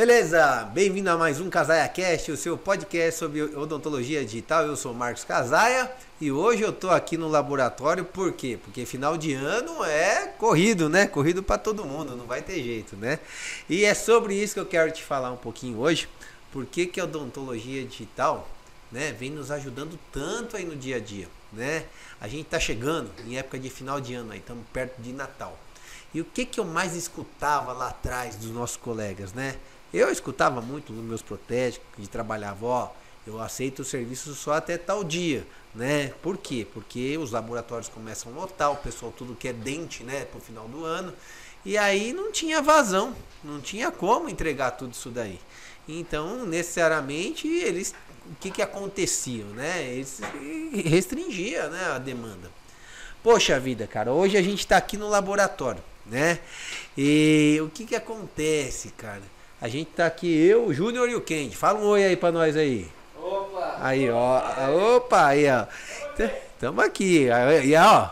Beleza, bem-vindo a mais um Casaia Cast, o seu podcast sobre odontologia digital. Eu sou Marcos Casaia e hoje eu tô aqui no laboratório por quê? Porque final de ano é corrido, né? Corrido para todo mundo, não vai ter jeito, né? E é sobre isso que eu quero te falar um pouquinho hoje. Por que, que a odontologia digital, né, vem nos ajudando tanto aí no dia a dia, né? A gente tá chegando em época de final de ano aí, estamos perto de Natal. E o que que eu mais escutava lá atrás dos nossos colegas, né? Eu escutava muito nos meus protégicos que trabalhava, ó, eu aceito o serviço só até tal dia, né? Por quê? Porque os laboratórios começam a lotar, o pessoal tudo quer dente, né, pro final do ano. E aí não tinha vazão, não tinha como entregar tudo isso daí. Então, necessariamente, eles o que que acontecia, né? Eles restringia, né, a demanda. Poxa vida, cara, hoje a gente está aqui no laboratório, né? E o que que acontece, cara? A gente tá aqui, eu, o Júnior e o Kendi. Fala um oi aí pra nós aí. Opa! Aí, ó. Opa, aí, ó. Tamo aqui. E ó,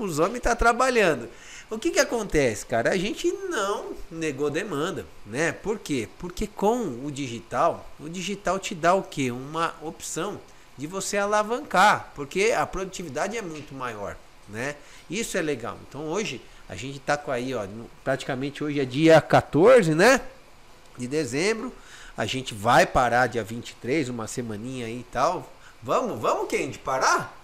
os homens tá trabalhando. O que que acontece, cara? A gente não negou demanda, né? Por quê? Porque com o digital, o digital te dá o quê? Uma opção de você alavancar, porque a produtividade é muito maior, né? Isso é legal. Então hoje a gente tá com aí, ó, praticamente hoje é dia 14, né? De dezembro. A gente vai parar dia 23, uma semaninha aí e tal. Vamos, vamos, Kendi, parar?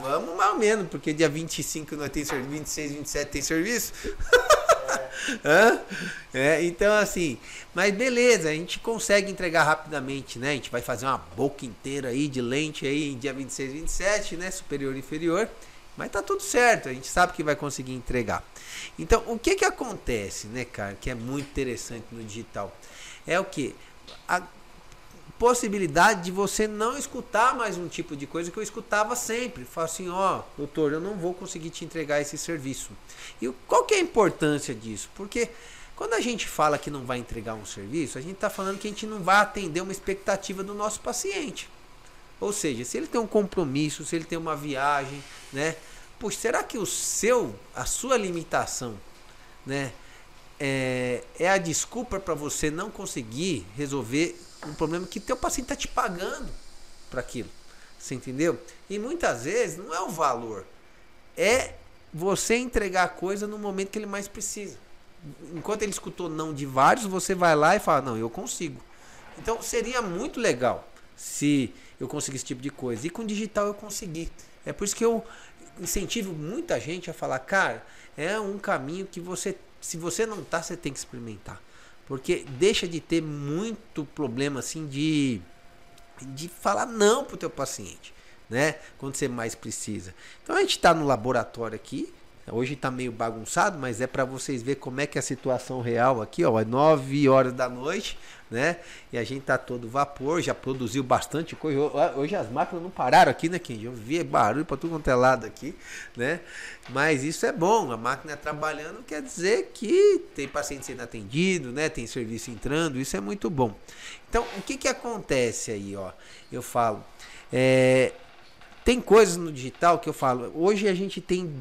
Vamos mais ou menos, porque dia 25 nós tem serviço, 26, 27 tem serviço. É, então assim, mas beleza, a gente consegue entregar rapidamente, né? A gente vai fazer uma boca inteira aí de lente aí em dia 26, 27, né? Superior e inferior. Mas tá tudo certo, a gente sabe que vai conseguir entregar. Então, o que que acontece, né, cara, que é muito interessante no digital? É o que? A possibilidade de você não escutar mais um tipo de coisa que eu escutava sempre. Fala assim, ó, oh, doutor, eu não vou conseguir te entregar esse serviço. E qual que é a importância disso? Porque quando a gente fala que não vai entregar um serviço, a gente está falando que a gente não vai atender uma expectativa do nosso paciente. Ou seja, se ele tem um compromisso, se ele tem uma viagem, né? Pois será que o seu, a sua limitação, né, é, é a desculpa para você não conseguir resolver um problema que teu paciente está te pagando para aquilo? Você entendeu? E muitas vezes não é o valor, é você entregar a coisa no momento que ele mais precisa. Enquanto ele escutou não de vários, você vai lá e fala: Não, eu consigo. Então seria muito legal se eu conseguir esse tipo de coisa. E com digital eu consegui. É por isso que eu incentivo muita gente a falar, cara, é um caminho que você, se você não tá, você tem que experimentar. Porque deixa de ter muito problema assim de de falar não pro teu paciente, né? Quando você mais precisa. Então a gente está no laboratório aqui, Hoje está meio bagunçado, mas é para vocês ver como é que é a situação real aqui, ó, é 9 horas da noite, né? E a gente tá todo vapor, já produziu bastante coisa. Hoje as máquinas não pararam aqui, né, Kenji? Eu vi barulho para tudo quanto é lado aqui, né? Mas isso é bom, a máquina trabalhando quer dizer que tem paciente sendo atendido, né? Tem serviço entrando, isso é muito bom. Então, o que que acontece aí, ó? Eu falo, é, tem coisas no digital que eu falo, hoje a gente tem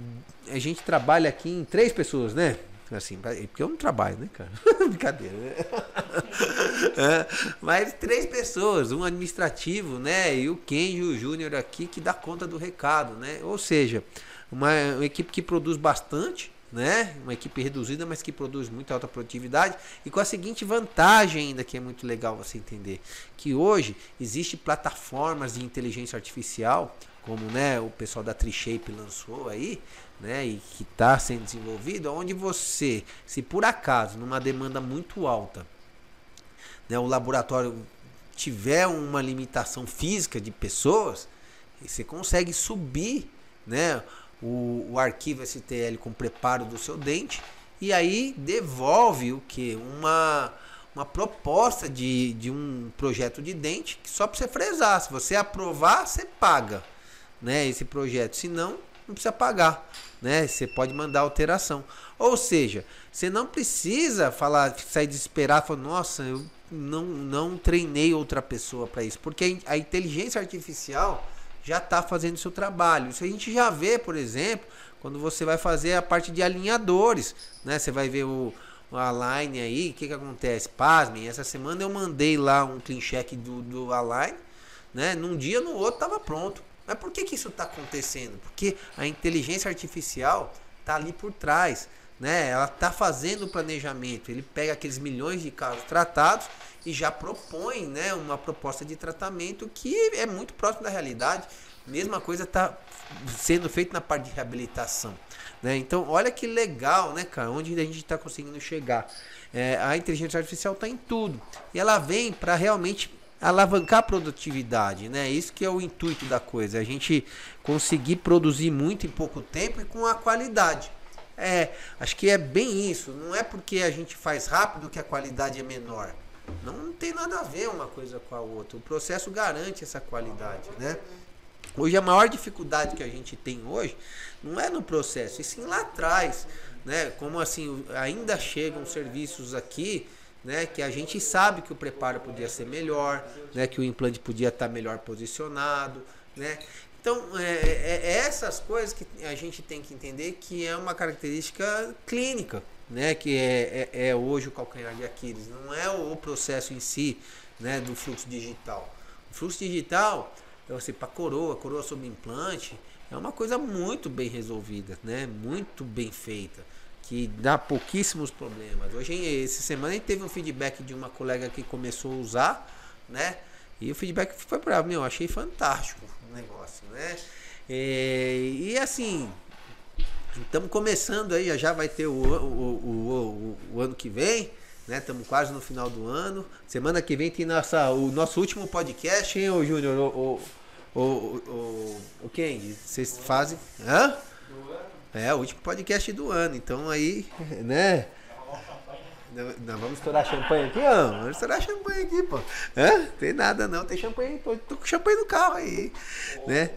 a gente trabalha aqui em três pessoas, né? Assim, porque eu não trabalho, né, cara? Brincadeira, né? é, mas três pessoas, um administrativo, né? E o Ken o Júnior aqui que dá conta do recado, né? Ou seja, uma, uma equipe que produz bastante, né? Uma equipe reduzida, mas que produz muita alta produtividade e com a seguinte vantagem ainda que é muito legal você entender, que hoje existe plataformas de inteligência artificial, como né, o pessoal da Trishape lançou aí, né, e que está sendo desenvolvido, onde você, se por acaso, numa demanda muito alta, né, o laboratório tiver uma limitação física de pessoas, você consegue subir né, o, o arquivo STL com preparo do seu dente e aí devolve o que? Uma, uma proposta de, de um projeto de dente que só para você fresar. Se você aprovar, você paga né, esse projeto. Se não, não precisa pagar né? Você pode mandar alteração. Ou seja, você não precisa falar, sair desesperado, falar, nossa, eu não, não treinei outra pessoa para isso, porque a inteligência artificial já está fazendo seu trabalho. Isso a gente já vê, por exemplo, quando você vai fazer a parte de alinhadores, né? Você vai ver o, Align aí, o que que acontece? Pasmem, essa semana eu mandei lá um clean check do, do Align, né? Num dia, no outro tava pronto. Mas por que que isso está acontecendo? Porque a inteligência artificial tá ali por trás, né? Ela tá fazendo o planejamento. Ele pega aqueles milhões de casos tratados e já propõe, né, uma proposta de tratamento que é muito próximo da realidade. Mesma coisa está sendo feita na parte de reabilitação. Né? Então, olha que legal, né, cara? Onde a gente está conseguindo chegar. É, a inteligência artificial está em tudo. E ela vem para realmente alavancar a produtividade, né? Isso que é o intuito da coisa, a gente conseguir produzir muito em pouco tempo e com a qualidade. É, acho que é bem isso. Não é porque a gente faz rápido que a qualidade é menor. Não, não tem nada a ver uma coisa com a outra. O processo garante essa qualidade, né? Hoje a maior dificuldade que a gente tem hoje não é no processo, e sim lá atrás, né? Como assim, ainda chegam serviços aqui, né, que a gente sabe que o preparo podia ser melhor, né, que o implante podia estar melhor posicionado, né? Então, é, é, é essas coisas que a gente tem que entender que é uma característica clínica, né, que é, é, é hoje o calcanhar de Aquiles, não é o processo em si, né, do fluxo digital. O fluxo digital então, assim, para coroa, coroa sob implante, é uma coisa muito bem resolvida, né? Muito bem feita, que dá pouquíssimos problemas. Hoje, essa semana, a gente teve um feedback de uma colega que começou a usar, né? E o feedback foi para mim, eu achei fantástico o negócio, né? E, e assim, estamos começando aí, já vai ter o, o, o, o, o ano que vem, né? Estamos quase no final do ano. Semana que vem tem nossa, o nosso último podcast, hein, ô Júnior? O, o, o, o, o quem? Vocês fazem. Hã? É, o último podcast do ano. Então aí, né? Nós vamos estourar champanhe aqui, ó. Vamos estourar champanhe aqui, pô. Hã? Tem nada não, tem champanhe, tô, tô com champanhe no carro aí, né?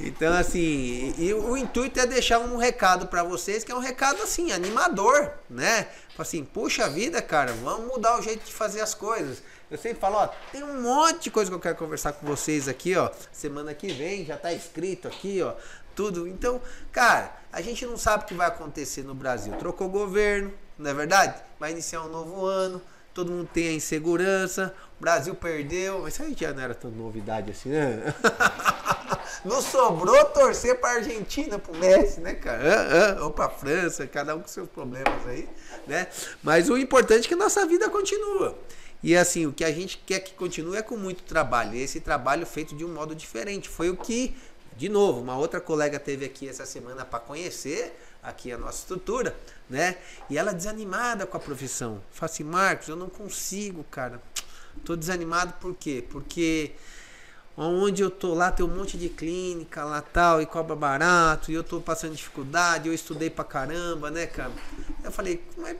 Então, assim, e o, intuito é deixar um recado para vocês, que é um recado, assim, animador, né? Assim, puxa vida, cara, vamos mudar o jeito de fazer as coisas. Eu sempre falo, ó, tem um monte de coisa que eu quero conversar com vocês aqui, ó. Semana que vem, já tá escrito aqui, ó. Tudo. Então, cara, a gente não sabe o que vai acontecer no Brasil. Trocou governo, não é verdade? Vai iniciar um novo ano, todo mundo tem a insegurança, o Brasil perdeu, mas isso aí já não era tão novidade assim, né? não sobrou torcer pra Argentina, pro Messi, né, cara? Ou pra França, cada um com seus problemas aí, né? Mas o importante é que a nossa vida continua. E assim, o que a gente quer que continue é com muito trabalho. Esse trabalho feito de um modo diferente. Foi o que, de novo, uma outra colega teve aqui essa semana para conhecer aqui a nossa estrutura, né? E ela desanimada com a profissão. Fala assim, Marcos, eu não consigo, cara. Tô desanimado por quê? Porque onde eu tô lá tem um monte de clínica lá tal e cobra barato e eu tô passando dificuldade, eu estudei pra caramba, né, cara? Eu falei, mas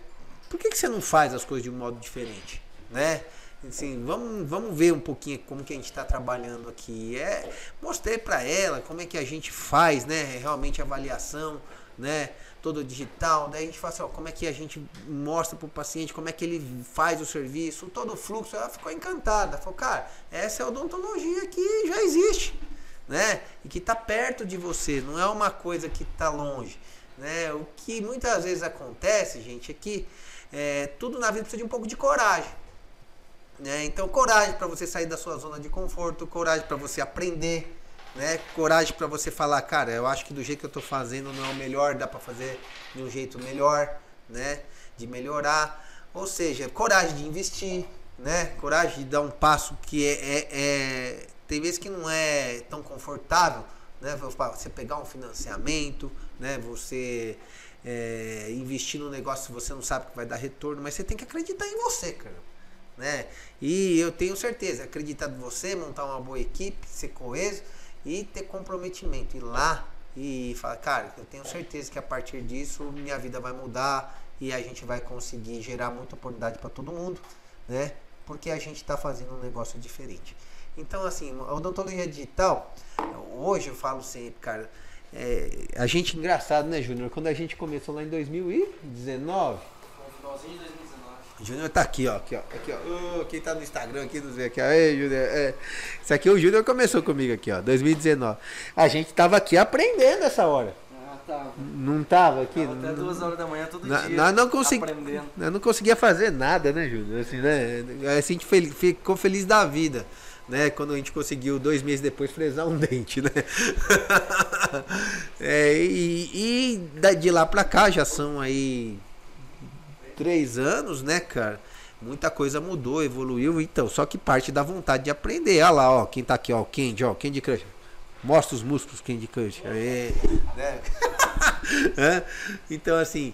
por que, que você não faz as coisas de um modo diferente, né? Assim, vamos, vamos ver um pouquinho como que a gente está trabalhando aqui. É, mostrei para ela como é que a gente faz, né? Realmente avaliação, né? Todo digital. Daí a gente fala assim, ó, como é que a gente mostra para o paciente como é que ele faz o serviço, todo o fluxo. Ela ficou encantada. Falou, cara, essa é a odontologia que já existe, né? E que está perto de você, não é uma coisa que está longe. Né? O que muitas vezes acontece, gente, é que é, tudo na vida precisa de um pouco de coragem. Né? Então, coragem para você sair da sua zona de conforto, coragem para você aprender, né? Coragem para você falar, cara, eu acho que do jeito que eu estou fazendo não é o melhor, dá para fazer de um jeito melhor, né? De melhorar. Ou seja, coragem de investir, né? Coragem de dar um passo que é, é, é tem vezes que não é tão confortável, né? Você pegar um financiamento, né? Você é, investir no negócio você não sabe que vai dar retorno, mas você tem que acreditar em você, cara né? E eu tenho certeza, acreditar em você, montar uma boa equipe, ser coeso e ter comprometimento. Ir lá e falar, cara, eu tenho certeza que a partir disso minha vida vai mudar e a gente vai conseguir gerar muita oportunidade para todo mundo, né? Porque a gente está fazendo um negócio diferente. Então, assim, a odontologia digital, hoje eu falo sempre, cara, é, a gente engraçado, né, Júnior? Quando a gente começou lá em 2019. No finalzinho de 2019. Júnior tá aqui, ó. Aqui, ó. Aqui, ó. quem tá no Instagram aqui, não sei aqui, ó. Ei, Júnior. É. Isso aqui o Júnior começou comigo aqui, ó. 2019. A gente tava aqui aprendendo essa hora. tava. Não tava aqui? Tava até duas horas da manhã todo Na- dia. nós não consegui-. Eu não conseguia fazer nada, né, Júnior? Assim, né? Assim, a gente ficou feliz da vida, né? Quando a gente conseguiu, dois meses depois, fresar um dente, né? É, e, e de lá pra cá já são aí três anos, né, cara? Muita coisa mudou, evoluiu, então, só que parte da vontade de aprender. Olha lá, ó, quem tá aqui, ó, o Candy, ó, Candy Crush. Mostra os músculos, Candy Crush. Aê, né? Então, assim,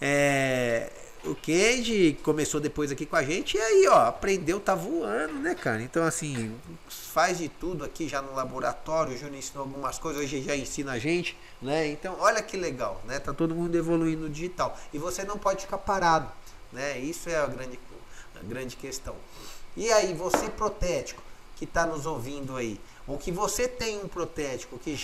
é, o Kenji começou depois aqui com a gente e aí, ó, aprendeu, tá voando, né, cara? Então, assim, faz de tudo aqui já no laboratório. O Júnior ensinou algumas coisas, hoje já ensina a gente, né? Então, olha que legal, né? Tá todo mundo evoluindo digital. E você não pode ficar parado, né? Isso é a grande, a grande questão. E aí, você protético que tá nos ouvindo aí, ou que você tem um protético que,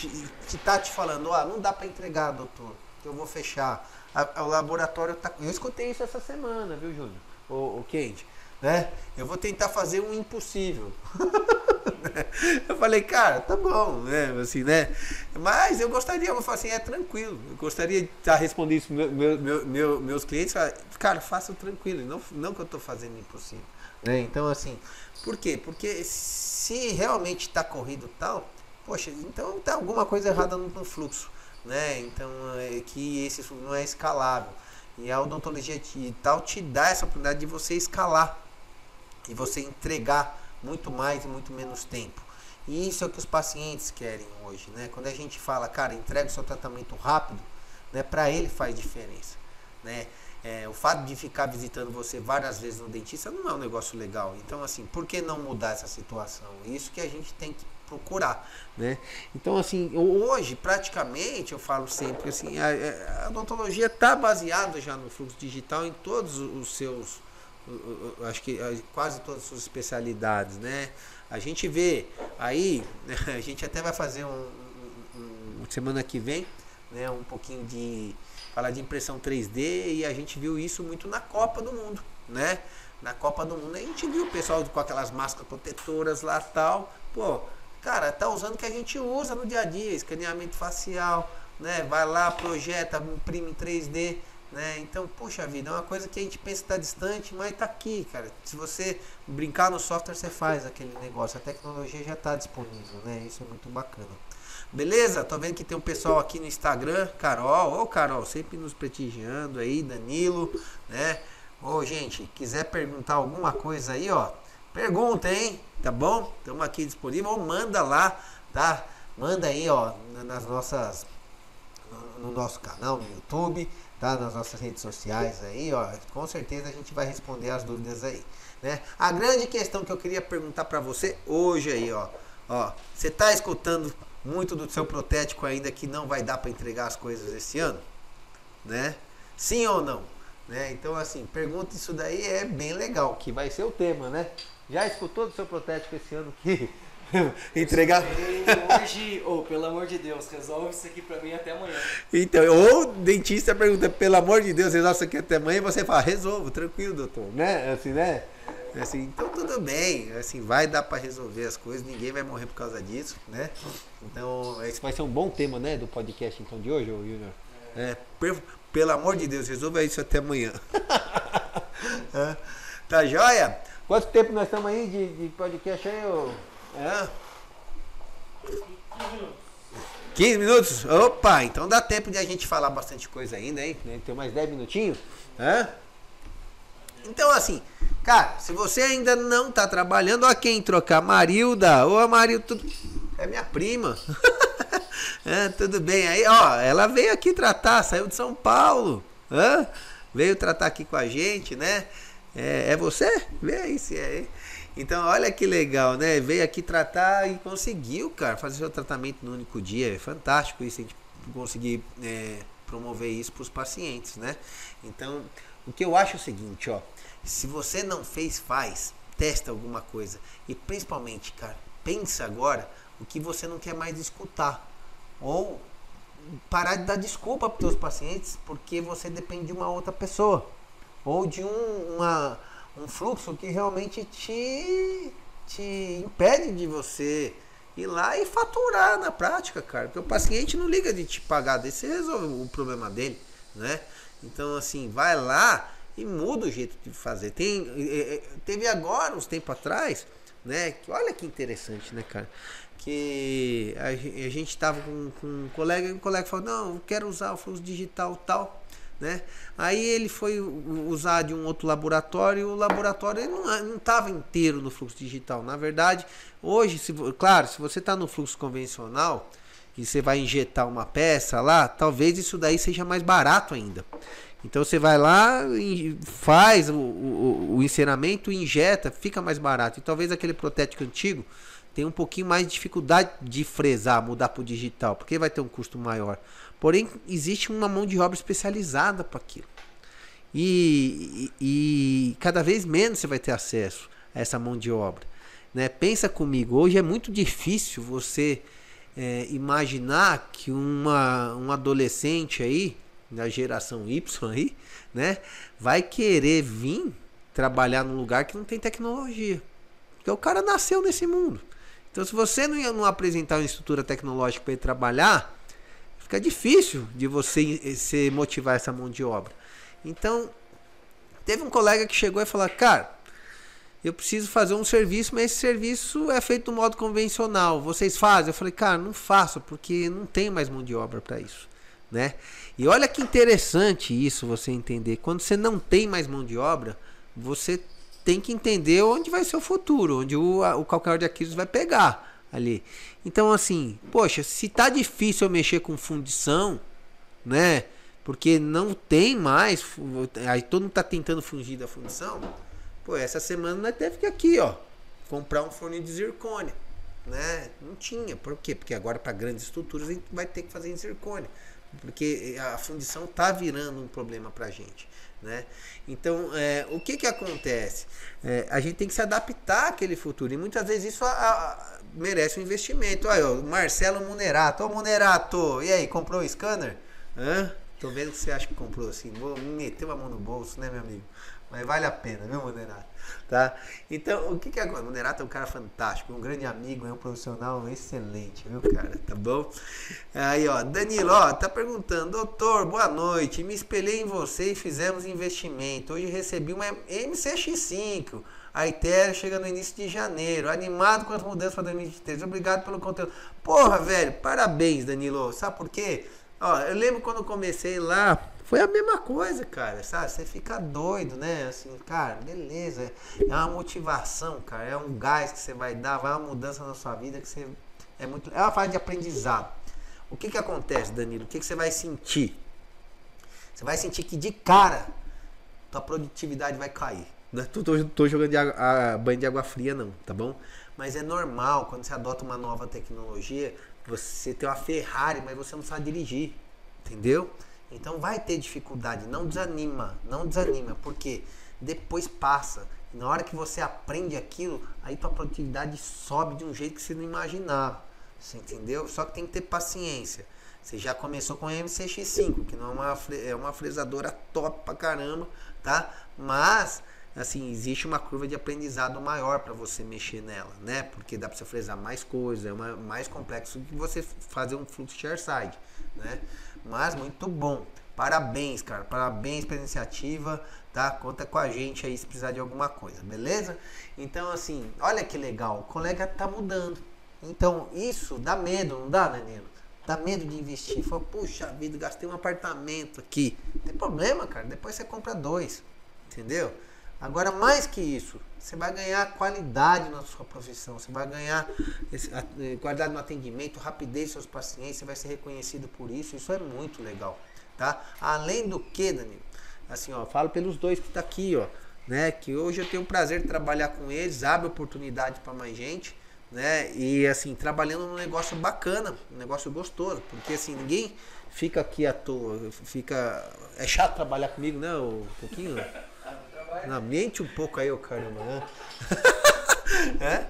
que tá te falando, ó, não dá para entregar, doutor, eu vou fechar. A- a- o laboratório tá. Eu escutei isso essa semana, viu, Júnior? O, o Kate, né? Eu vou tentar fazer um impossível. eu falei, cara, tá bom, né? Assim, né? Mas eu gostaria, eu falei assim, é tranquilo. Eu gostaria de estar respondendo isso meu, meu, meu- meus clientes. Cara, faça tranquilo, não, não que eu estou fazendo impossível. Né? Então, assim, por quê? Porque se realmente está corrido tal, poxa, então tá alguma coisa errada no, no fluxo, né? Então, é que esse não é escalável. E a odontologia digital te dá essa oportunidade de você escalar e você entregar muito mais e muito menos tempo. E isso é o que os pacientes querem hoje, né? Quando a gente fala, cara, entrega o seu tratamento rápido, né? Para ele faz diferença, né? É, o fato de ficar visitando você várias vezes no dentista não é um negócio legal. Então, assim, por que não mudar essa situação? Isso que a gente tem que procurar, né? Então, assim, hoje, praticamente, eu falo sempre assim, a, a odontologia está baseada já no fluxo digital em todos os seus, acho que eh, quase todas as suas especialidades, né? A gente vê aí, a gente até vai fazer um, um- um- semana que vem, né? Um pouquinho de falar de impressão 3D e a gente viu isso muito na Copa do Mundo, né? Na Copa do Mundo a gente viu o pessoal com aquelas máscaras protetoras lá tal, pô, cara, tá usando o que a gente usa no dia a dia, escaneamento facial, né? Vai lá, projeta, imprime em 3D, né? Então, poxa vida, é uma coisa que a gente pensa que tá distante, mas tá aqui, cara. Se você brincar no software, você faz aquele negócio. A tecnologia já tá disponível, né? Isso é muito bacana. Beleza? Tô vendo que tem um pessoal aqui no Instagram, Carol, ô Carol, sempre nos prestigiando aí, Danilo, né? Ô, gente, quiser perguntar alguma coisa aí, ó, pergunta, hein? Tá bom? Estamos aqui disponível, ou manda lá, tá? Manda aí, ó, na- nas nossas no- no nosso canal no YouTube, tá? Nas nossas redes sociais aí, ó. Com certeza a gente vai responder as dúvidas aí, né? A grande questão que eu queria perguntar para você hoje aí, ó, ó, você tá escutando muito do seu protético ainda que não vai dar para entregar as coisas esse ano, né? Sim ou não? Né? Então assim, pergunta isso daí é bem legal, que vai ser o tema, né? Já escutou do seu protético esse ano que entregar Hoje, ô, pelo amor de Deus, resolve isso aqui pra mim até amanhã. Então, ou o dentista pergunta, pelo amor de Deus, resolve isso aqui até amanhã, e você fala, resolvo, tranquilo, doutor, né? Assim, né? Assim, então tudo bem, assim, vai dar para resolver as coisas, ninguém vai morrer por causa disso, né? Então, esse vai ser um bom tema, né, do podcast então de hoje, Júnior? É, pelo amor de Deus, resolva isso até amanhã. É. tá joia? Quanto tempo nós estamos aí de, de podcast aí, ô? É? 15 minutos? Opa, então dá tempo de a gente falar bastante coisa ainda, hein? Tem mais 10 minutinhos? Hã? Então, assim, cara, se você ainda não tá trabalhando, ó quem trocar, Marilda. Ô, Marilda, é minha prima. É, tudo bem aí, ó, ela veio aqui tratar, saiu de São Paulo. Hã? Veio tratar aqui com a gente, né? É, é você? Vê aí se é. Então, olha que legal, né? Veio aqui tratar e conseguiu, cara, fazer seu tratamento no único dia. É fantástico isso, a gente conseguir é, promover isso para os pacientes, né? Então, o que eu acho é o seguinte, ó. Se você não fez, faz. Testa alguma coisa. E principalmente, cara, pensa agora o que você não quer mais escutar. Ou parar de dar desculpa para os seus pacientes porque você depende de uma outra pessoa. Ou de um, uma, um fluxo que realmente te, te impede de você ir lá e faturar na prática, cara. Porque o paciente não liga de te pagar, daí você resolve o problema dele, né? Então, assim, vai lá e muda o jeito de fazer. Tem, teve agora, uns tempos atrás, né? Que olha que interessante, né, cara? Que a, a gente tava com, com um colega e o colega falou: Não, eu quero usar o fluxo digital tal. Né? Aí ele foi usar de um outro laboratório o laboratório não estava inteiro no fluxo digital. Na verdade, hoje, se, claro, se você está no fluxo convencional e você vai injetar uma peça lá, talvez isso daí seja mais barato ainda. Então você vai lá, faz o, o, o injeta, fica mais barato. E talvez aquele protético antigo tenha um pouquinho mais de dificuldade de fresar, mudar para o digital, porque vai ter um custo maior. Porém, existe uma mão de obra especializada para aquilo. E, e, e, cada vez menos você vai ter acesso a essa mão de obra. Né? Pensa comigo, hoje é muito difícil você é, imaginar que uma, um adolescente aí, da geração Y aí, né, vai querer vir trabalhar num lugar que não tem tecnologia. Porque o cara nasceu nesse mundo. Então, se você não, não apresentar uma estrutura tecnológica para ele trabalhar, fica difícil de você eh, se motivar essa mão de obra. Então, teve um colega que chegou e falou: Cara, eu preciso fazer um serviço, mas esse serviço é feito do modo convencional. Vocês fazem? Eu falei: Cara, não faço, porque não tem mais mão de obra para isso. Né? E olha que interessante isso você entender. Quando você não tem mais mão de obra, você tem que entender onde vai ser o futuro, onde o, o calcanhar de Aquiles vai pegar ali. Então, assim, poxa, se tá difícil eu mexer com fundição, né? Porque não tem mais, aí todo mundo tá tentando fugir da fundição. Pô, essa semana nós teve que aqui, ó, comprar um forno de zircônia, né? Não tinha, por quê? Porque agora para grandes estruturas a gente vai ter que fazer em zircônia, porque a fundição tá virando um problema pra gente. Né? Então, é, o que, que acontece? É, a gente tem que se adaptar àquele futuro. E muitas vezes isso a, a, merece um investimento. Olha, o Marcelo Munerato. Ô, Munerato, e aí, comprou o scanner? Hã? Tô vendo que você acha que comprou assim. Vou meter uma mão no bolso, né, meu amigo? Mas vale a pena, viu, Munerato? Tá? Então, o que que agora? O Munerato é um cara fantástico, um grande amigo, é um profissional excelente, viu, cara? Tá bom? Aí, ó, Danilo, ó, tá perguntando, doutor, boa noite. Me espelhei em você e fizemos investimento. Hoje recebi uma MCX5. A Ethereum chega no início de janeiro. Animado com as mudanças para 2023. Obrigado pelo conteúdo. Porra, velho, parabéns, Danilo. Sabe por quê? Ó, eu lembro quando comecei lá, foi a mesma coisa, cara, sabe? Você fica doido, né? Assim, cara, beleza. É uma motivação, cara. É um gás que você vai dar, vai uma mudança na sua vida que você. É muito. É uma fase de aprendizado. O que que acontece, Danilo? O que que você vai sentir? Você vai sentir que de cara tua produtividade vai cair. Não é tô, jogando água, a, banho de água fria, não, tá bom? Mas é normal quando você adota uma nova tecnologia, você tem uma Ferrari, mas você não sabe dirigir. Entendeu? Então vai ter dificuldade, não desanima, não desanima, porque depois passa. Na hora que você aprende aquilo, aí tua produtividade sobe de um jeito que você não imaginava. Você entendeu? Só que tem que ter paciência. Você já começou com a MCX5, que não é uma, é uma fresadora top pra caramba, tá? Mas assim, existe uma curva de aprendizado maior para você mexer nela, né? Porque dá para você fresar mais coisas, é uma, mais complexo do que você fazer um fluxo side, né? Mas muito bom. Parabéns, cara. Parabéns pela iniciativa, tá? Conta com a gente aí se precisar de alguma coisa, beleza? Então, assim, olha que legal. O colega tá mudando. Então, isso dá medo, não dá, Danilo? Dá medo de investir. Fala, puxa vida, gastei um apartamento aqui. Não tem problema, cara. Depois você compra dois. Entendeu? Agora, mais que isso, você vai ganhar qualidade na sua profissão, você vai ganhar a, eh, qualidade no atendimento, rapidez seus pacientes, você vai ser reconhecido por isso, isso é muito legal, tá? Além do que, Danilo, assim, ó, falo pelos dois que tá aqui, ó, né, que hoje eu tenho o prazer de trabalhar com eles, abre oportunidade para mais gente, né, e assim, trabalhando num negócio bacana, um negócio gostoso, porque assim, ninguém fica aqui à toa, fica, é chato trabalhar comigo, né, um pouquinho, não, mente um pouco aí, ô caramba, né? é?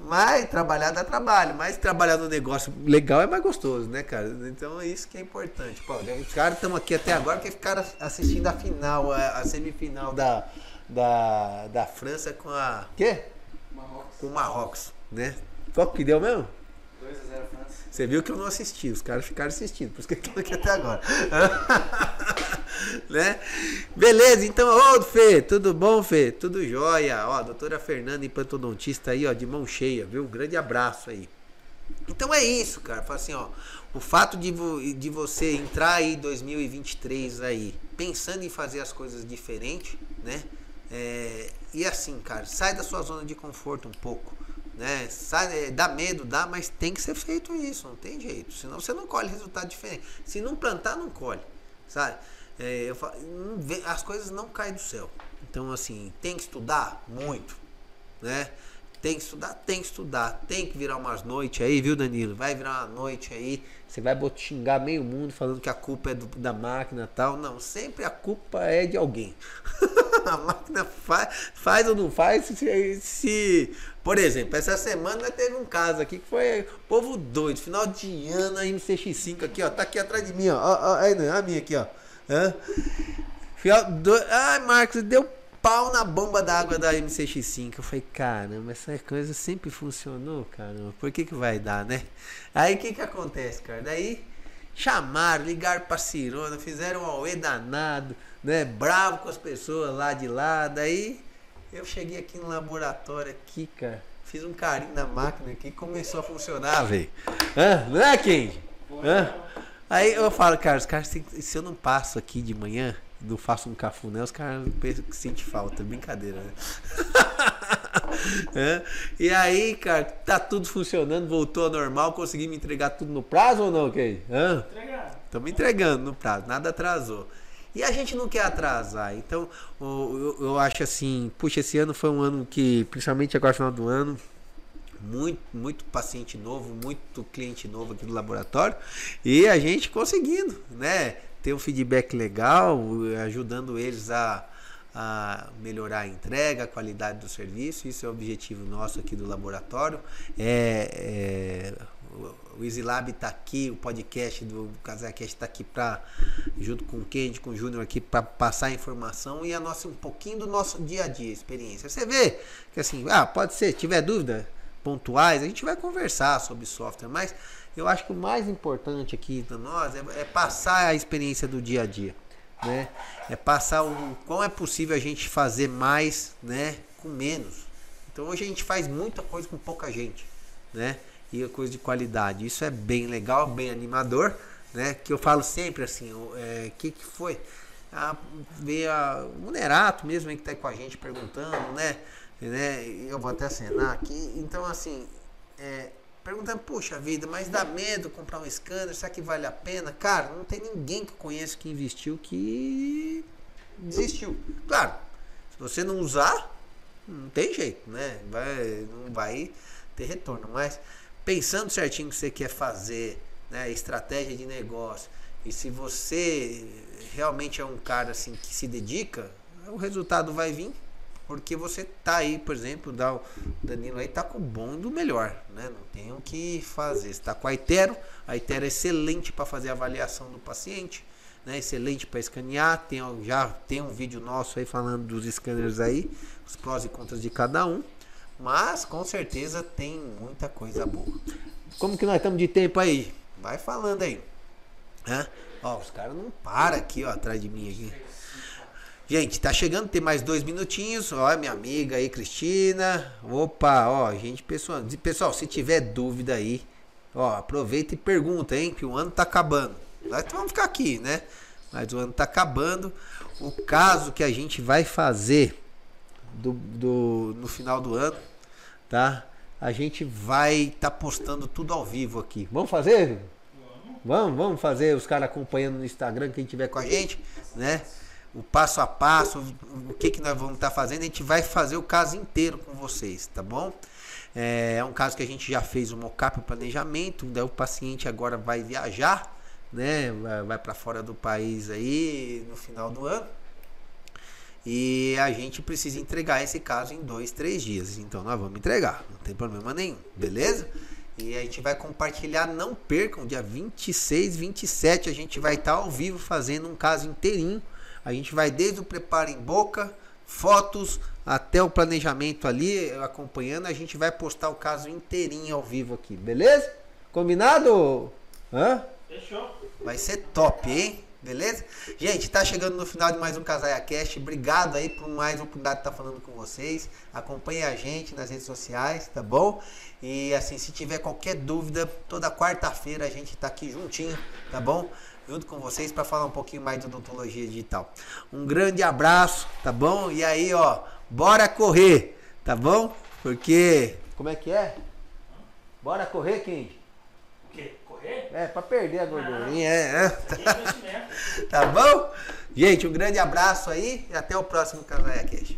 Mas trabalhar dá trabalho, mas trabalhar no negócio legal é mais gostoso, né, cara? Então é isso que é importante. Pô, os caras estão aqui até agora que ficaram assistindo a final, a, a, semifinal da, da, da França com a. Quê? Marrocos. Com o Marrocos, né? Qual que deu mesmo? Você viu que eu não assisti, os caras ficaram assistindo, por isso que eu tô aqui até agora. né? Beleza, então, ô Fê, tudo bom, Fê? Tudo jóia. Ó, doutora Fernanda, implantodontista aí, ó, de mão cheia, viu? Um grande abraço aí. Então é isso, cara. Fala assim, ó. O fato de, vo, de você entrar aí 2023 aí, pensando em fazer as coisas diferentes, né? É, e assim, cara, sai da sua zona de conforto um pouco. Né? Sai, é, dá medo, dá, mas tem que ser feito isso, não tem jeito. Senão você não colhe resultado diferente. Se não plantar, não colhe. Sabe? É, eu falo, as coisas não caem do céu. Então, assim, tem que estudar muito. Né? Tem que estudar, tem que estudar, tem que virar umas noites aí, viu, Danilo? Vai virar uma noite aí, você vai xingar meio mundo falando que a culpa é do, da máquina tal. Não, sempre a culpa é de alguém. a máquina faz, faz ou não faz. Se, se, por exemplo, essa semana teve um caso aqui que foi povo doido, final de ano aí no CX5 aqui, ó, tá aqui atrás de mim, ó, ó, ó aí, a minha aqui, ó. Hã? Do... Ai, Marcos, deu pau na bomba d'água da MCX5. Eu falei, caramba, essa coisa sempre funcionou, caramba. Por que que vai dar, né? Aí o que que acontece, cara? Daí chamaram, ligaram pra Cirona, fizeram um auê danado, né? Bravo com as pessoas lá de lá. Daí eu cheguei aqui no laboratório aqui, cara. Fiz um carinho na máquina aqui começou a funcionar, velho. Não é, Kendi? Aí eu falo, cara, os caras, se eu não passo aqui de manhã, não faço um cafuné, os caras pensam que sente falta. Brincadeira, né? é. E aí, cara, tá tudo funcionando, voltou ao normal, consegui me entregar tudo no prazo ou não, Kay? Estamos entregando no prazo, nada atrasou. E a gente não quer atrasar. Então, eu, eu acho assim, puxa, esse ano foi um ano que, principalmente agora no final do ano, muito, muito paciente novo, muito cliente novo aqui do laboratório e a gente conseguindo, né? Ter um feedback legal, ajudando eles a, a melhorar a entrega, a qualidade do serviço. Isso é o objetivo nosso aqui do laboratório. É, é o EasyLab está aqui, o podcast do CasaCast está aqui para, junto com o Kendi, com o Júnior aqui, para passar informação e a nossa, um pouquinho do nosso dia a dia, experiência. Você vê que assim, ah, pode ser, tiver dúvida pontuais, a gente vai conversar sobre software, mas eu acho que o mais importante aqui para nós é, é, passar a experiência do dia a dia, né? É passar o quão é possível a gente fazer mais, né, com menos. Então hoje a gente faz muita coisa com pouca gente, né? E é coisa de qualidade. Isso é bem legal, bem animador, né? Que eu falo sempre assim, o é, que que foi? A, ver a, o Nerato mesmo que está com a gente perguntando, né? né? Eu vou até acenar aqui. Então assim, é, perguntando, puxa vida, mas dá medo comprar um scanner, será que vale a pena? Cara, não tem ninguém que eu conheço que investiu que desistiu. Claro, se você não usar, não tem jeito, né? Vai, não vai ter retorno. Mas pensando certinho o que você quer fazer, né? Estratégia de negócio. E se você realmente é um cara assim que se dedica, o resultado vai vir porque você tá aí, por exemplo, o Danilo aí tá com o bom do melhor, né? Não tem o que fazer. Você tá com a Itero, a Itero é excelente para fazer a avaliação do paciente, né? Excelente para escanear. Tem, já tem um vídeo nosso aí falando dos scanners aí, os prós e contras de cada um. Mas com certeza tem muita coisa boa. Como que nós estamos de tempo aí? Vai falando aí. Hã? Ó, os caras não param aqui, ó, atrás de mim aqui. Gente, tá chegando, tem mais dois minutinhos. Ó, minha amiga aí, Cristina. Opa, ó, gente, pessoal, pessoal, se tiver dúvida aí, ó, aproveita e pergunta, hein, que o ano tá acabando. Nós vamos ficar aqui, né? Mas o ano tá acabando. O caso que a gente vai fazer do, do no final do ano, tá? A gente vai estar tá postando tudo ao vivo aqui. Vamos fazer? Vamos, vamos fazer os caras acompanhando no Instagram, quem tiver com a gente, né? O passo a passo, o que, que nós vamos estar tá fazendo, a gente vai fazer o caso inteiro com vocês, tá bom? É, um caso que a gente já fez o mockup, o planejamento, daí o paciente agora vai viajar, né? Vai, vai para fora do país aí no final do ano. E a gente precisa entregar esse caso em dois, três dias. Então nós vamos entregar, não tem problema nenhum, beleza? E a gente vai compartilhar, não percam, dia 26, 27 a gente vai estar tá ao vivo fazendo um caso inteirinho a gente vai desde o preparo em boca, fotos, até o planejamento ali, acompanhando. A gente vai postar o caso inteirinho ao vivo aqui, beleza? Combinado? Hã? Fechou. Vai ser top, hein? Beleza? Gente, tá chegando no final de mais um Casaia Cast. Obrigado aí por mais uma oportunidade de estar falando com vocês. Acompanhe a gente nas redes sociais, tá bom? E assim, se tiver qualquer dúvida, toda quarta-feira a gente tá aqui juntinho, tá bom? Junto com vocês para falar um pouquinho mais de odontologia digital. Um grande abraço, tá bom? E aí, ó, bora correr, tá bom? Porque. Como é que é? Bora correr, King? O quê? Correr? É, pra perder a gordurinha, é. é. Investimento. Tá bom? Gente, um grande abraço aí e até o próximo Casaia Cash.